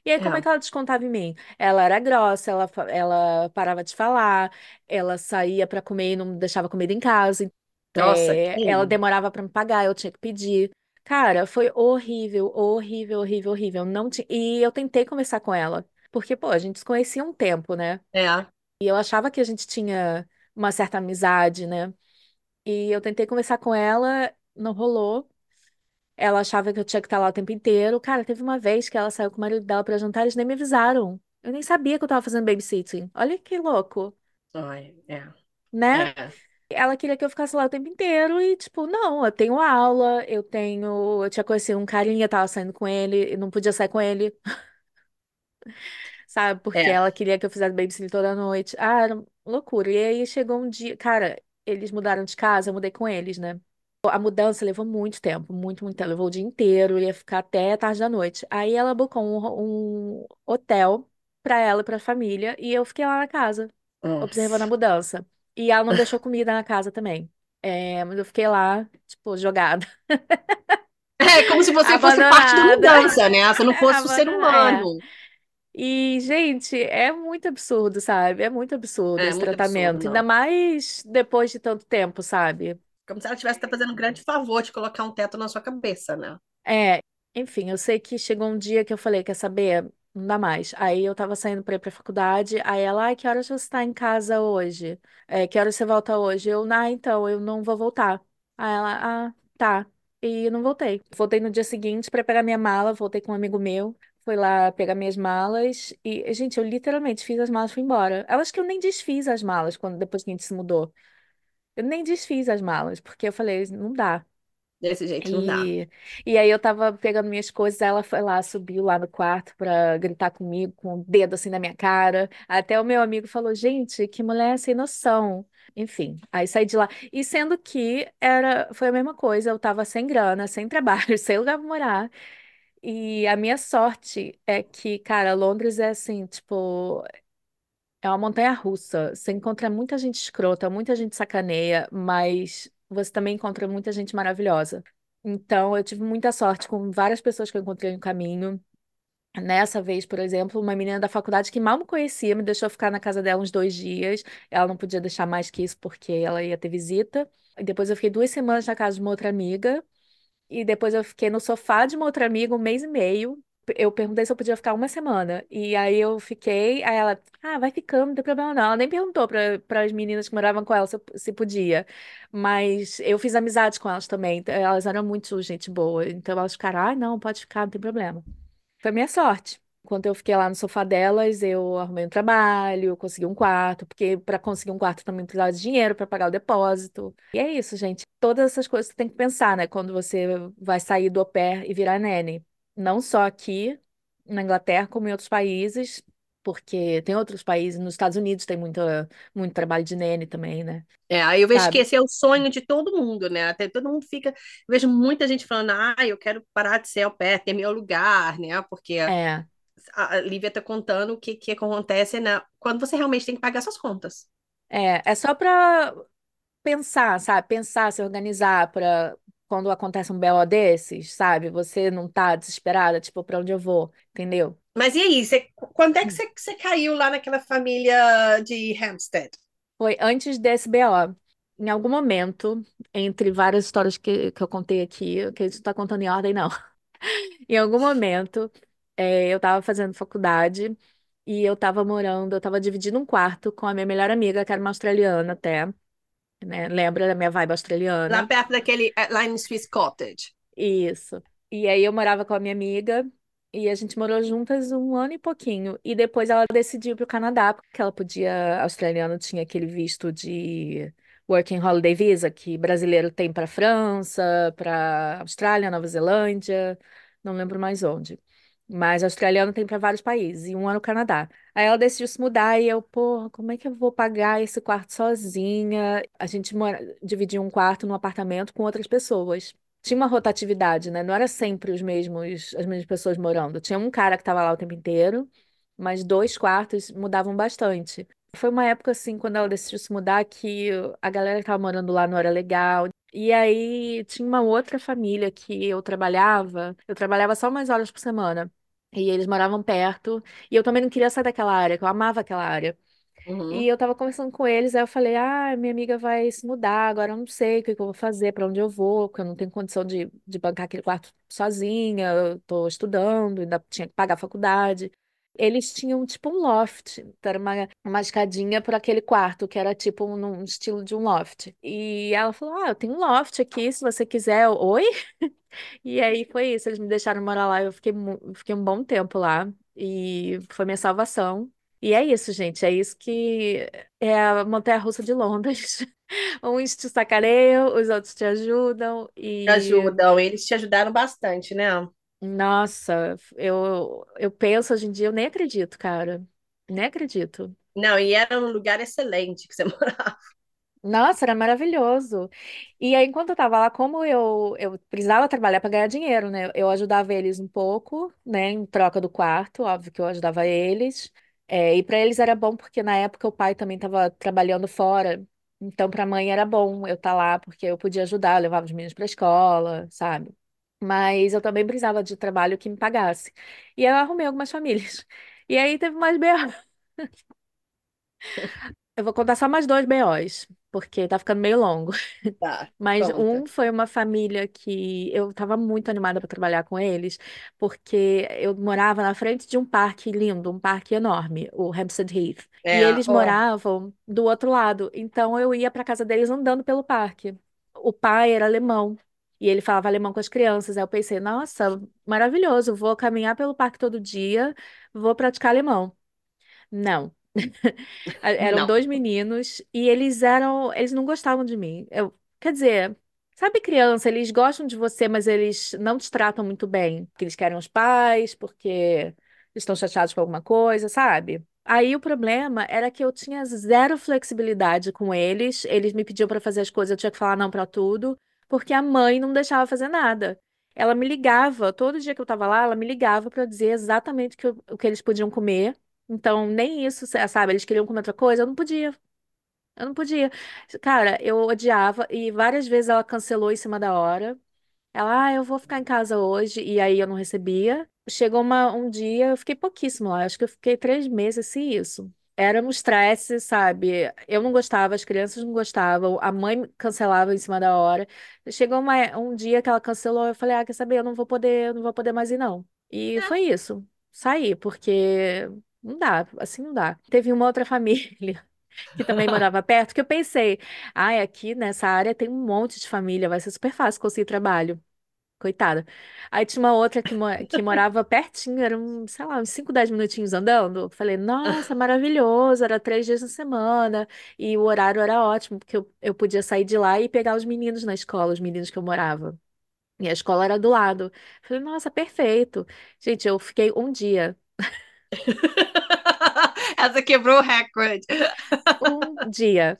E aí, como é É. que ela descontava em mim? Ela era grossa, ela, fa- ela parava de falar, ela saía para comer e não deixava comida em casa. Nossa, É, ela quem? demorava para me pagar, eu tinha que pedir. Cara, foi horrível, horrível, horrível, horrível. Não ti... E eu tentei conversar com ela, porque, pô, a gente se conhecia um tempo, né? É. E eu achava que a gente tinha uma certa amizade, né? E eu tentei conversar com ela, não rolou. Ela achava que eu tinha que estar lá o tempo inteiro. Cara, teve uma vez que ela saiu com o marido dela pra jantar, eles nem me avisaram. Eu nem sabia que eu tava fazendo babysitting. Olha que louco, Ai, é. né? É. Ela queria que eu ficasse lá o tempo inteiro e, tipo, não, eu tenho aula, eu tenho. Eu tinha conhecido um carinha, tava saindo com ele, e não podia sair com ele, sabe? Porque É. ela queria que eu fizesse babysitting toda noite. Ah, era loucura. E aí chegou um dia. Cara, eles mudaram de casa, eu mudei com eles, né? A mudança levou muito tempo, muito, muito tempo. Levou o dia inteiro, ia ficar até tarde da noite. Aí ela bucou um, um hotel pra ela e pra família, e eu fiquei lá na casa, observando a Nossa. mudança. E ela não deixou comida na casa também. É, mas eu fiquei lá, tipo, jogada, É como se você fosse parte da abandonada, mudança, né? Você não fosse o ser abandonada, é. humano. E, gente, é muito absurdo, sabe? É muito absurdo É esse muito absurdo, tratamento, ainda não. mais depois de tanto tempo, sabe? Como se ela estivesse te fazendo um grande favor de colocar um teto na sua cabeça, né? É, enfim, eu sei que chegou um dia que eu falei, quer saber? Não dá mais. Aí eu tava saindo pra ir pra faculdade, aí ela, ai, que horas você tá em casa hoje? É, que horas você volta hoje? Eu, ah, então, eu não vou voltar. Aí ela, ah, tá. E não voltei. Voltei no dia seguinte pra pegar minha mala, voltei com um amigo meu, fui lá pegar minhas malas e, gente, eu literalmente fiz as malas e fui embora. Acho que eu nem desfiz as malas quando depois que a gente se mudou. Eu nem desfiz as malas, porque eu falei, não dá. Desse jeito não dá. E, e aí eu tava pegando minhas coisas, ela foi lá, subiu lá no quarto pra gritar comigo, com o dedo assim na minha cara. Até o meu amigo falou, gente, que mulher sem noção. Enfim, aí saí de lá. E sendo que era, foi a mesma coisa, eu tava sem grana, sem trabalho, sem lugar pra morar. E a minha sorte é que, cara, Londres é assim, tipo, é uma montanha-russa. Você encontra muita gente escrota, muita gente sacaneia, mas você também encontra muita gente maravilhosa. Então, eu tive muita sorte com várias pessoas que eu encontrei no caminho. Nessa vez, por exemplo, uma menina da faculdade que mal me conhecia me deixou ficar na casa dela uns dois dias. Ela não podia deixar mais que isso porque ela ia ter visita. E depois eu fiquei duas semanas na casa de uma outra amiga. E depois eu fiquei no sofá de uma outra amiga um mês e meio. Eu perguntei se eu podia ficar uma semana. E aí eu fiquei. Aí ela, ah, vai ficando, não tem problema não. Ela nem perguntou para as meninas que moravam com ela se, se podia. Mas eu fiz amizade com elas também. então, Elas eram muito gente boa. Então elas ficaram, ah, não, pode ficar, não tem problema. Foi minha sorte. Enquanto eu fiquei lá no sofá delas, eu arrumei um trabalho, consegui um quarto, porque para conseguir um quarto também precisava de dinheiro para pagar o depósito. E é isso, gente. Todas essas coisas você tem que pensar, né? Quando você vai sair do au pair e virar nene. Não só aqui na Inglaterra, como em outros países, porque tem outros países, nos Estados Unidos tem muita, muito trabalho de nene também, né? É, aí eu vejo que Sabe? esse é o sonho de todo mundo, né? Até todo mundo fica. Eu vejo muita gente falando, ah, eu quero parar de ser au pair, ter meu lugar, né? Porque a É, a Lívia tá contando o que, que acontece, né? Quando você realmente tem que pagar suas contas. é, é só para pensar, sabe? Pensar, se organizar para quando acontece um BO desses, sabe? Você não tá desesperada, tipo, pra onde eu vou, entendeu? Mas e aí, você, quando é que você, você caiu lá naquela família de Hampstead? Foi antes desse BO. Em algum momento, entre várias histórias que, que eu contei aqui, que a gente não tá contando em ordem, não. Em algum momento, é, eu tava fazendo faculdade e eu tava morando, eu tava dividindo um quarto com a minha melhor amiga, que era uma australiana até, né? Lembra da minha vibe Lá australiana? perto daquele eh, lá em Swiss Cottage. Isso. E aí eu morava com a minha amiga e a gente morou juntas um ano e pouquinho. E depois ela decidiu ir pro Canadá, porque ela podia, a australiana tinha aquele visto de Working Holiday Visa que brasileiro tem para França, para Austrália, Nova Zelândia, não lembro mais onde. Mas australiano tem para vários países, e um ano no Canadá. Aí ela decidiu se mudar e eu, porra, como é que eu vou pagar esse quarto sozinha? A gente mora, dividia um quarto num apartamento com outras pessoas tinha uma rotatividade, né? Não era sempre os mesmos, as mesmas pessoas morando. Tinha um cara que estava lá o tempo inteiro, mas dois quartos mudavam bastante. Foi uma época assim, quando ela decidiu se mudar, que a galera que estava morando lá não era legal. E aí tinha uma outra família que eu trabalhava, eu trabalhava só umas horas por semana. E eles moravam perto, e eu também não queria sair daquela área, que eu amava aquela área. E Uhum. eu tava conversando com eles, aí eu falei, ah, minha amiga vai se mudar, agora eu não sei o que que eu vou fazer, pra onde eu vou, porque eu não tenho condição de, de bancar aquele quarto sozinha, eu tô estudando, ainda tinha que pagar a faculdade. Eles tinham tipo um loft, então era uma, uma escadinha para aquele quarto, que era tipo um, um estilo de um loft. E ela falou, ah, eu tenho um loft aqui, se você quiser. Oi? E aí foi isso, eles me deixaram morar lá, eu fiquei, fiquei um bom tempo lá e foi minha salvação. E é isso, gente, é isso que é a montanha-russa de Londres. Uns te sacaneiam, os outros te ajudam Te e ajudam, eles te ajudaram bastante, né? Nossa, eu eu penso hoje em dia, eu nem acredito, cara. Nem acredito. Não, e era um lugar excelente que você morava. Nossa, era maravilhoso. E aí, enquanto eu tava lá, como eu, eu precisava trabalhar para ganhar dinheiro, né? Eu ajudava eles um pouco, né? Em troca do quarto, óbvio que eu ajudava eles. É, e para eles era bom porque na época o pai também estava trabalhando fora. Então, para a mãe era bom eu estar lá porque eu podia ajudar, eu levava os meninos para escola, sabe? Mas eu também precisava de trabalho que me pagasse. E eu arrumei algumas famílias. E aí teve mais BO. Eu vou contar só mais dois BOs, porque tá ficando meio longo. Tá, Mas conta. um foi uma família que eu estava muito animada para trabalhar com eles, porque eu morava na frente de um parque lindo, um parque enorme, o Hampstead Heath. E É, eles ó, moravam do outro lado, então eu ia para casa deles andando pelo parque. O pai era alemão e ele falava alemão com as crianças. Aí eu pensei, nossa, maravilhoso, vou caminhar pelo parque todo dia, vou praticar alemão. Não. Eram não. dois meninos e eles eram, eles não gostavam de mim. Eu, quer dizer, sabe criança, eles gostam de você, mas eles não te tratam muito bem, porque eles querem os pais, porque estão chateados com alguma coisa, sabe? Aí o problema era que eu tinha zero flexibilidade com eles. Eles me pediam para fazer as coisas, eu tinha que falar não para tudo, porque a mãe não deixava fazer nada. Ela me ligava, todo dia que eu tava lá, ela me ligava para dizer exatamente o que, eu- o que eles podiam comer. Então, nem isso, sabe? Eles queriam comer outra coisa, eu não podia. Eu não podia. Cara, eu odiava e várias vezes ela cancelou em cima da hora. Ela, ah, eu vou ficar em casa hoje, e aí eu não recebia. Chegou uma, um dia, eu fiquei pouquíssimo lá, acho que eu fiquei três meses, se isso. Era um estresse, sabe? Eu não gostava, as crianças não gostavam, a mãe cancelava em cima da hora. Chegou uma- um dia que ela cancelou, eu falei, ah, quer saber, eu não vou poder, eu não vou poder mais ir, não. E É, foi isso. Saí, porque não dá, assim não dá. Teve uma outra família que também morava perto, que eu pensei, ai, aqui nessa área tem um monte de família, vai ser super fácil conseguir trabalho. Coitada. Aí tinha uma outra que, mo- que morava pertinho, era um, sei lá, uns 5, 10 minutinhos andando. Falei, nossa, maravilhoso, era três dias na semana. E o horário era ótimo, porque eu, eu podia sair de lá e pegar os meninos na escola, os meninos que eu morava. E a escola era do lado. Falei, nossa, perfeito. Gente, eu fiquei um dia, Essa quebrou o recorde. um dia.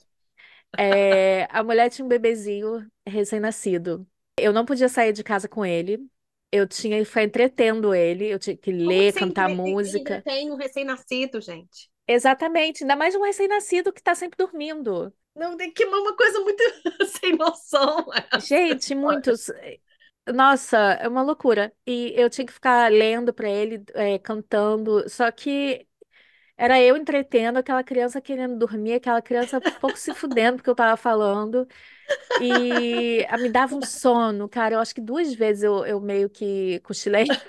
É, a mulher tinha um bebezinho recém-nascido. Eu não podia sair de casa com ele. Eu tinha que ficar entretendo ele. Eu tinha que ler, assim? cantar música. tem um recém-nascido, gente. Exatamente. Ainda mais um recém-nascido que tá sempre dormindo. Não tem que é uma coisa muito sem noção. essa. Gente, muitos. Nossa, é uma loucura. E eu tinha que ficar lendo pra ele, é, cantando. Só que era eu entretendo aquela criança querendo dormir, aquela criança pouco se fudendo porque eu tava falando. E ah, me dava um sono, cara. Eu acho que duas vezes eu, eu meio que cochilei.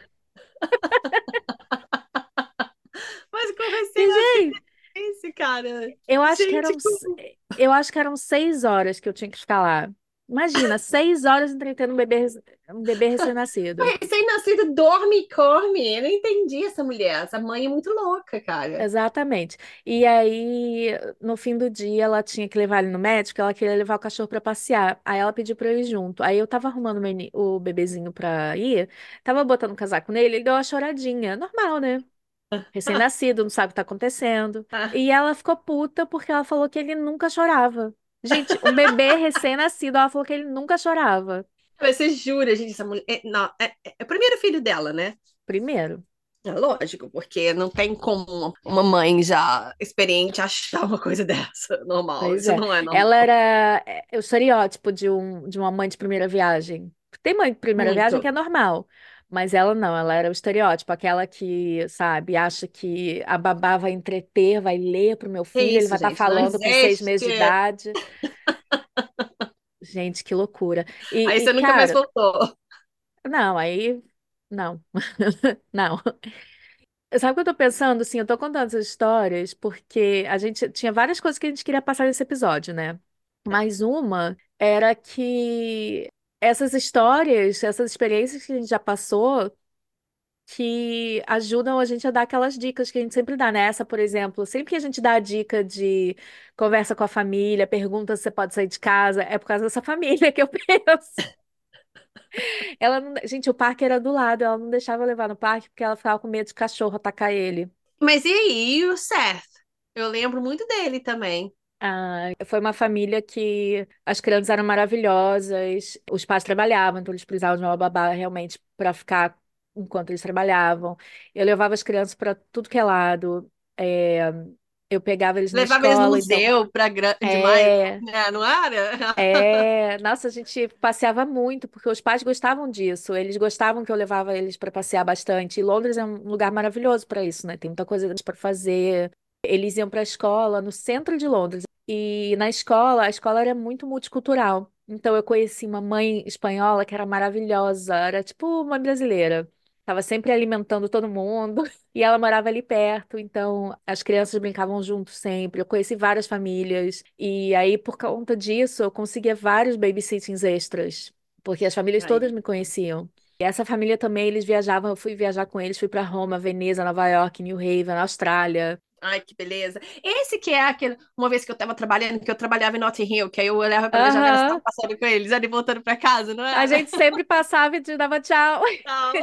Mas com recém-nascido gente, esse, cara. eu acho que Gente, eram, s- como... eu acho que eram seis horas que eu tinha que ficar lá. Imagina, seis horas entretendo um bebê, um bebê recém-nascido. recém-nascido dorme e come. Eu não entendi essa mulher. Essa mãe é muito louca, cara. Exatamente. E aí, no fim do dia, ela tinha que levar ele no médico, ela queria levar o cachorro para passear. Aí ela pediu para eu ir junto. Aí eu tava arrumando o bebezinho para ir, tava botando o casaco nele, ele deu uma choradinha. Normal, né? Recém-nascido, não sabe o que tá acontecendo. E ela ficou puta porque ela falou que ele nunca chorava. Gente, um bebê recém-nascido, ela falou que ele nunca chorava. Você jura, gente, essa mulher. É, não, é, é o primeiro filho dela, né? Primeiro. É lógico, porque não tem como uma mãe já experiente achar uma coisa dessa normal. Pois Isso é. não é normal. Ela era é, o estereótipo de, um, de uma mãe de primeira viagem. Tem mãe de primeira viagem que é normal, Mas ela não, ela era o estereótipo, aquela que, sabe, acha que a babá vai entreter, vai ler pro meu Que filho, ele vai isso, estar não falando com seis meses de idade. Gente, que loucura. Aí E, e, você nunca mais cara, voltou. não, aí, não, não. Sabe o que eu tô pensando? Assim, eu tô contando essas histórias porque a gente tinha várias coisas que a gente queria passar nesse episódio, né? Mas uma era que essas histórias, essas experiências que a gente já passou, que ajudam a gente a dar aquelas dicas que a gente sempre dá, né? Essa, por exemplo, sempre que a gente dá a dica de conversa com a família, pergunta se você pode sair de casa, é por causa dessa família que eu penso. Ela não... Gente, o parque era do lado, ela não deixava levar no parque porque ela ficava com medo de cachorro atacar ele. Mas e aí, o Seth? Eu lembro muito dele também. Ah, foi uma família que as crianças eram maravilhosas, os pais trabalhavam, então eles precisavam de uma babá realmente para ficar enquanto eles trabalhavam. Eu levava as crianças para tudo que é lado, é, eu pegava eles na Levava eles no escola, então. museu para demais, É, né? Não era? é, nossa, a gente passeava muito, porque os pais gostavam disso, eles gostavam que eu levava eles para passear bastante. E Londres é um lugar maravilhoso para isso, né? Tem muita coisa para fazer. Eles iam para a escola no centro de Londres. E na escola, a escola era muito multicultural. Então eu conheci uma mãe espanhola que era maravilhosa, era tipo uma brasileira. Tava sempre alimentando todo mundo. E ela morava ali perto, então as crianças brincavam juntos sempre. Eu conheci várias famílias. E aí, por conta disso, eu conseguia vários babysittings extras. Porque as famílias todas Aí. me conheciam. E essa família também, eles viajavam, eu fui viajar com eles, fui para Roma, Veneza, Nova York, New Haven, Austrália. Ai, que beleza. Esse que é aquele. Uma vez que eu tava trabalhando, que eu trabalhava em Notting Hill, que aí eu olhava pela janela e Aham. passando com eles, ali voltando pra casa, não A era? gente sempre passava e te dava tchau. Não.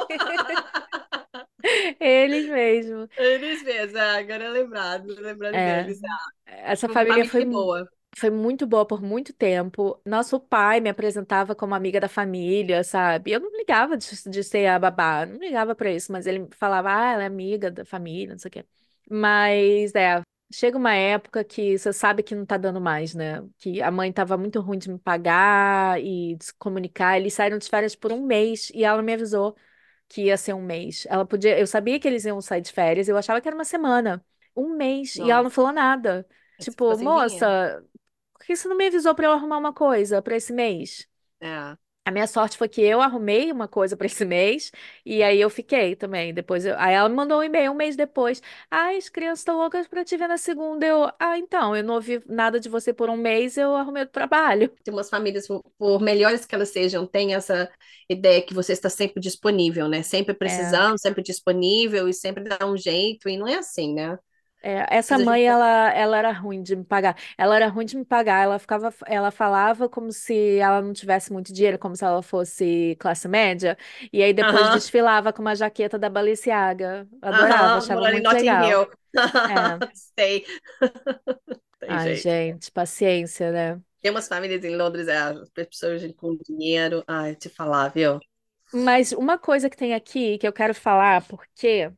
Eles mesmo. Eles mesmo, ah, agora é lembrado, lembrando É, deles. Ah, essa família foi, boa. foi muito boa por muito tempo. Nosso pai me apresentava como amiga da família, sabe? Eu não ligava de, de ser a babá, não ligava pra isso, mas ele falava, ah, ela é amiga da família, não sei o quê. Mas, é, chega uma época que você sabe que não tá dando mais, né? Que a mãe tava muito ruim de me pagar e de se comunicar. Eles saíram de férias por um mês e ela não me avisou que ia ser um mês. Ela podia, eu sabia que eles iam sair de férias, eu achava que era uma semana. Um mês, e ela não Nossa, falou nada. Tipo, moça, por que você não me avisou pra eu arrumar uma coisa pra esse mês? É. A minha sorte foi que eu arrumei uma coisa pra esse mês e aí eu fiquei também. Depois eu- aí ela me mandou um e-mail um mês depois. Ai, as crianças estão loucas pra te ver na segunda. Eu, ah, então, eu não ouvi nada de você por um mês, eu arrumei o trabalho. Tem umas famílias, por melhores que elas sejam, têm essa ideia que você está sempre disponível, né? Sempre É. precisando, sempre disponível e sempre dá um jeito, e não é assim, né? É, essa a mãe, gente... ela, ela era ruim de me pagar. Ela era ruim de me pagar. Ela ficava, ela falava como se ela não tivesse muito dinheiro, como se ela fosse classe média. E aí depois desfilava com uma jaqueta da Balenciaga. Adorava, aham, achava morando em muito Notting legal. Hill. É. Sei, tem Ai, jeito. gente, paciência, né? Tem umas famílias em Londres, é, as pessoas com dinheiro. Ai, te falar, viu? Mas uma coisa que tem aqui que eu quero falar, porque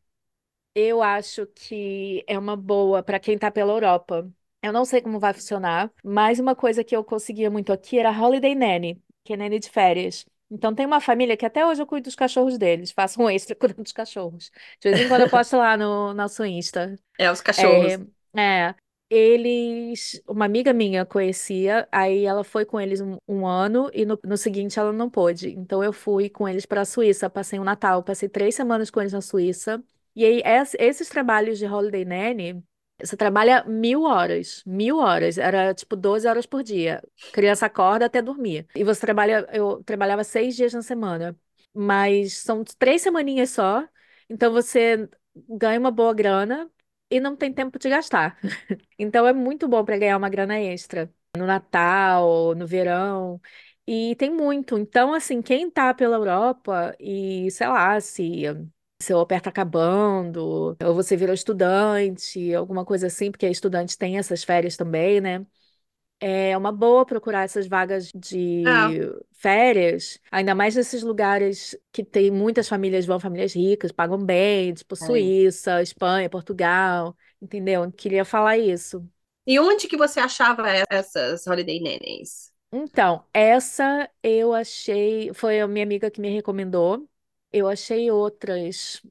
eu acho que é uma boa para quem tá pela Europa. Eu não sei como vai funcionar, mas uma coisa que eu conseguia muito aqui era Holiday Nanny, que é nanny de férias. Então tem uma família que até hoje eu cuido dos cachorros deles, faço um extra cuidando dos cachorros. De vez em quando eu posto lá no nosso Insta. É, os É, cachorros. é, eles, uma amiga minha conhecia, aí ela foi com eles um, um ano e no, no seguinte ela não pôde. Então eu fui com eles para a Suíça, passei um Natal, passei três semanas com eles na Suíça. E aí es- esses trabalhos de Holiday Nanny, você trabalha mil horas, mil horas, era tipo 12 horas por dia. Criança acorda até dormir. E você trabalha, eu trabalhava seis dias na semana, mas são três semaninhas só. Então você ganha uma boa grana e não tem tempo de gastar. Então é muito bom para ganhar uma grana extra no Natal, no verão. E tem muito. Então, assim, quem tá pela Europa e, sei lá, se seu au pair tá acabando, ou você virou estudante, alguma coisa assim, porque estudante tem essas férias também, né? É uma boa procurar essas vagas É, de férias, ainda mais nesses lugares que tem muitas famílias, vão famílias ricas, pagam bem, tipo é. Suíça, Espanha, Portugal, entendeu? Queria falar isso. E onde que você achava essas holiday nannies? Então, essa eu achei, foi a minha amiga que me recomendou. Eu achei outras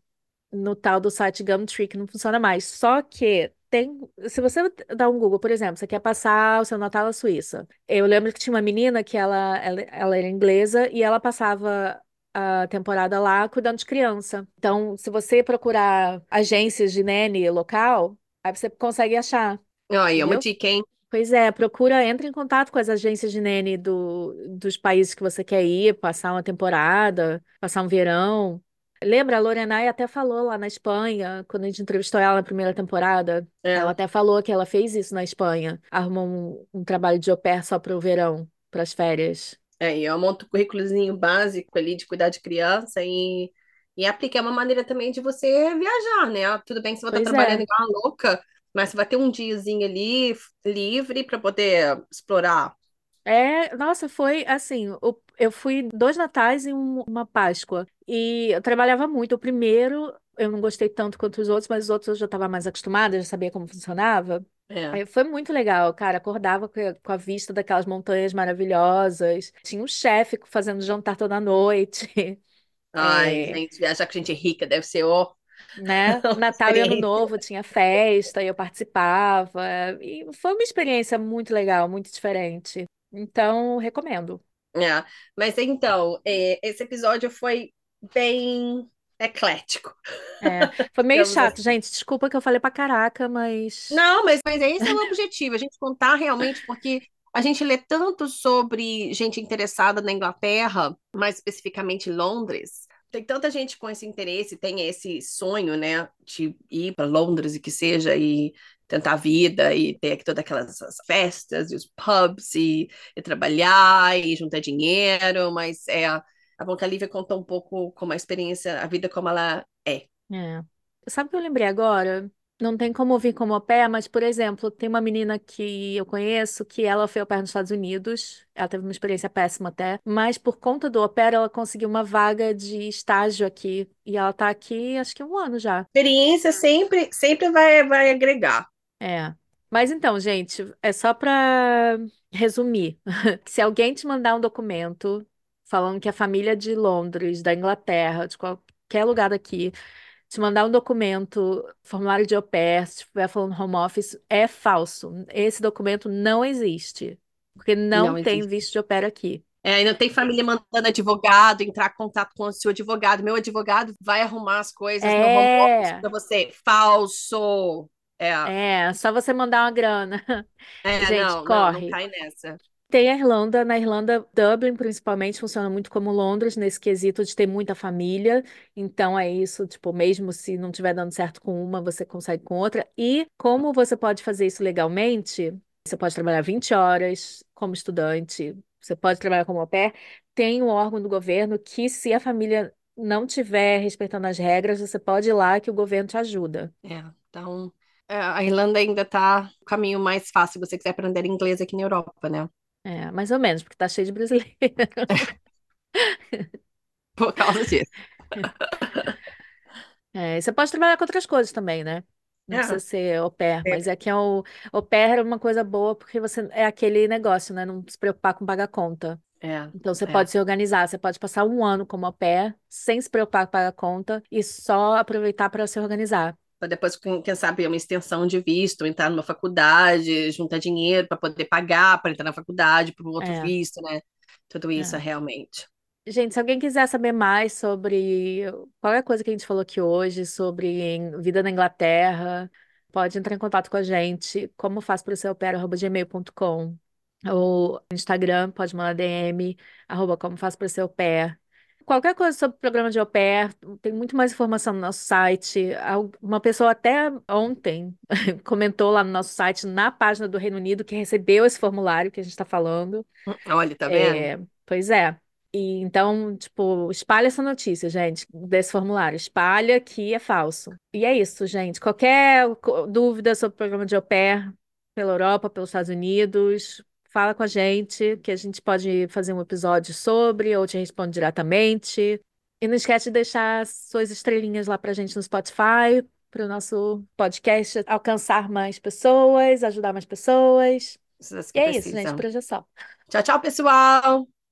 no tal do site Gumtree que não funciona mais. Só que tem, se você dá um Google, por exemplo, você quer passar o seu Natal na Suíça. Eu lembro que tinha uma menina que ela, ela, ela era inglesa e ela passava a temporada lá cuidando de criança. Então, se você procurar agências de nene local, aí você consegue achar, Aí, é uma dica, hein? Pois é, procura, entre em contato com as agências de nene do, dos países que você quer ir, passar uma temporada, passar um verão. Lembra, a Lorelai até falou lá na Espanha, quando a gente entrevistou ela na primeira temporada, ela É. até falou que ela fez isso na Espanha, arrumou um, um trabalho de au pair só para o verão, para as férias. É, e eu monto o currículozinho básico ali de cuidar de criança e, e aplicar é uma maneira também de você viajar, né? Tudo bem que você vai estar Pois trabalhando é. igual uma louca, mas você vai ter um diazinho ali livre para poder explorar. É, nossa, foi assim, o- eu fui dois natais e um- uma Páscoa. E eu trabalhava muito. O primeiro eu não gostei tanto quanto os outros, mas os outros eu já estava mais acostumada, já sabia como funcionava. É. Foi muito legal, cara. Acordava com a, vista daquelas montanhas maravilhosas. Tinha um chefe fazendo jantar toda noite. Ai, É, gente, viajar com gente rica deve ser ó, né? Natal e Ano. Novo tinha festa e eu participava. E foi uma experiência muito legal, muito diferente. Então, recomendo. É. Mas então, é, esse episódio foi bem eclético, É, foi meio chato, assim. gente. Desculpa que eu falei pra caraca, mas Não, mas, mas esse é o objetivo, a gente contar realmente, porque a gente lê tanto sobre gente interessada na Inglaterra, mais especificamente Londres. Tem tanta gente com esse interesse, tem esse sonho, né, de ir para Londres e que seja, e tentar a vida, e ter aqui todas aquelas as festas, e os pubs, e, e trabalhar, e juntar dinheiro, mas é, a Boca Lívia contou um pouco como a experiência, a vida como ela é. é. Sabe o que eu lembrei agora? Não tem como vir como au pair, mas, por exemplo, tem uma menina que eu conheço que ela foi au pair nos Estados Unidos. Ela teve uma experiência péssima até, mas por conta do au pair, ela conseguiu uma vaga de estágio aqui. E ela tá aqui, acho que um ano já. Experiência sempre, sempre vai, vai agregar. É. Mas então, gente, é só para resumir. Se alguém te mandar um documento falando que a família de Londres, da Inglaterra, de qualquer lugar daqui, te mandar um documento, formulário de au pair, se estiver falando home office, é falso. Esse documento não existe, porque não Não tem existe. visto de au pair aqui. É, ainda tem família mandando advogado, entrar em contato com o seu advogado. Meu advogado vai arrumar as coisas no home office É, para você. Falso. É, é, só você mandar uma grana. é, Gente, não, não, não corre. cai nessa. Tem a Irlanda, na Irlanda, Dublin principalmente funciona muito como Londres nesse quesito de ter muita família. Então é isso, tipo, mesmo se não estiver dando certo com uma, você consegue com outra. E como você pode fazer isso legalmente? Você pode trabalhar 20 horas como estudante, você pode trabalhar como au pair. Tem um órgão do governo que, se a família não estiver respeitando as regras, você pode ir lá que o governo te ajuda. É, então, é, a Irlanda ainda tá o caminho mais fácil se você quiser aprender inglês aqui na Europa, né? É, mais ou menos, porque tá cheio de brasileiro. Por causa disso. É, e você pode trabalhar com outras coisas também, né? Não precisa É, ser au pair, é, mas é que é o au pair é uma coisa boa porque você é aquele negócio, né? Não se preocupar com pagar conta. é. Então você é. pode se organizar, você pode passar um ano como au pair sem se preocupar com pagar conta e só aproveitar para se organizar. Pra depois, quem sabe, uma extensão de visto, entrar numa faculdade, juntar dinheiro para poder pagar para entrar na faculdade, para o outro É, visto, né? Tudo isso é é. realmente. Gente, se alguém quiser saber mais sobre qualquer coisa que a gente falou aqui hoje, sobre vida na Inglaterra, pode entrar em contato com a gente. Como faz para o seu gmail.com ou no Instagram, pode mandar DM, arroba como faz para o seu pé. Qualquer coisa sobre o programa de au pair, tem muito mais informação no nosso site. Uma pessoa até ontem comentou lá no nosso site, na página do Reino Unido, que recebeu esse formulário que a gente está falando. Olha, tá vendo? É, pois é. E então, tipo, espalha essa notícia, gente, desse formulário. Espalha que é falso. E é isso, gente. Qualquer dúvida sobre o programa de au pair pela Europa, pelos Estados Unidos, fala com a gente, que a gente pode fazer um episódio sobre, ou te responde diretamente. E não esquece de deixar suas estrelinhas lá pra gente no Spotify, para o nosso podcast alcançar mais pessoas, ajudar mais pessoas. E é isso, gente. precisam. Por hoje é só. Tchau, tchau, pessoal!